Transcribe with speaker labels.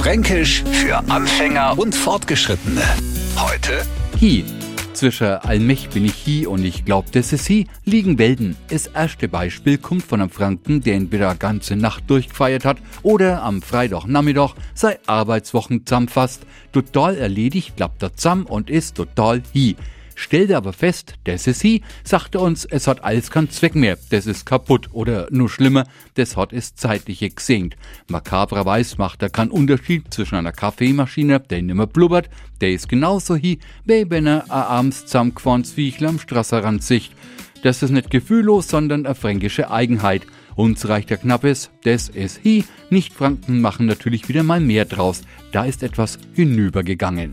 Speaker 1: Fränkisch für Anfänger und Fortgeschrittene. Heute
Speaker 2: Hi. Zwischen Allmech bin ich hi und ich glaub, das ist hi, liegen Welten. Das erste Beispiel kommt von einem Franken, der entweder ganze Nacht durchgefeiert hat oder am Freitagnachmittag sei Arbeitswochen zusammenfasst. Total erledigt klappt er zusammen und ist total hi. Stellte aber fest, das ist sie, sagte uns, es hat alles keinen Zweck mehr, das ist kaputt oder nur schlimmer, das hat es zeitlich gesenkt. Makabrerweise macht er keinen Unterschied zwischen einer Kaffeemaschine, der nimmer blubbert, der ist genauso hi, wie wenn er abends zusammengefahrens Viechler am Strasserrand sicht. Das ist nicht gefühllos, sondern eine fränkische Eigenheit. Uns reicht der Knappes, das ist hi, nicht Franken machen natürlich wieder mal mehr draus. Da ist etwas hinübergegangen.